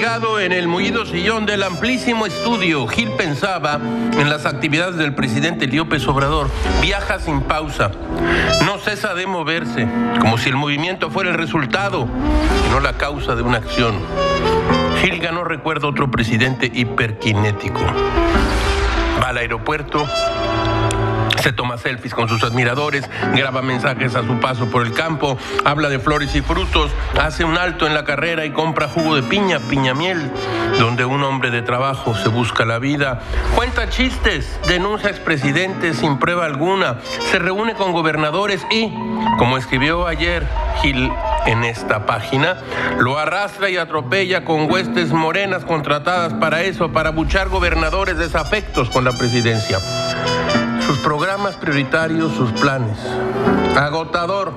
Sentado en el mullido sillón del amplísimo estudio, Gil pensaba en las actividades del presidente López Obrador. Viaja sin pausa. No cesa de moverse, como si el movimiento fuera el resultado y no la causa de una acción. Gilga no recuerda otro presidente hiperkinético. Va al aeropuerto, se toma selfies con sus admiradores, graba mensajes a su paso por el campo, habla de flores y frutos, hace un alto en la carrera y compra jugo de piña, piña miel, donde un hombre de trabajo se busca la vida, cuenta chistes, denuncia expresidentes sin prueba alguna, se reúne con gobernadores y, como escribió ayer Gil en esta página, lo arrastra y atropella con huestes morenas contratadas para eso, para buchar gobernadores desafectos con la presidencia sus programas prioritarios, sus planes. Agotador.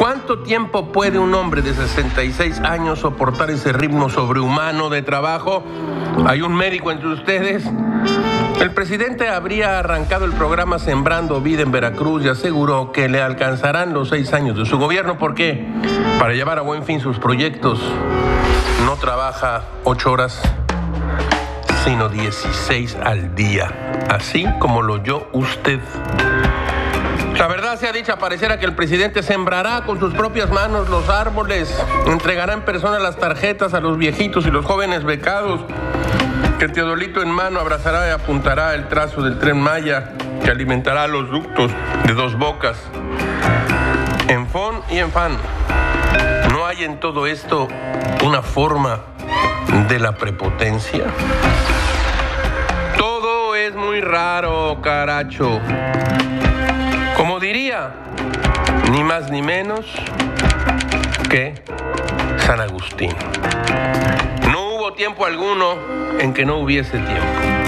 ¿Cuánto tiempo puede un hombre de 66 años soportar ese ritmo sobrehumano de trabajo? ¿Hay un médico entre ustedes? El presidente habría arrancado el programa Sembrando Vida en Veracruz y aseguró que le alcanzarán los seis años de su gobierno. ¿Por qué? Para llevar a buen fin sus proyectos. No trabaja ocho horas sino 16 al día, así como lo oyó usted. La verdad sea dicha, pareciera que el presidente sembrará con sus propias manos los árboles, entregará en persona las tarjetas a los viejitos y los jóvenes becados, que Teodolito en mano abrazará y apuntará el trazo del tren Maya, que alimentará los ductos de dos bocas, en fon y en fan. ¿No hay en todo esto una forma de la prepotencia? Muy raro, caracho. Como diría, ni más ni menos que San Agustín. No hubo tiempo alguno en que no hubiese tiempo.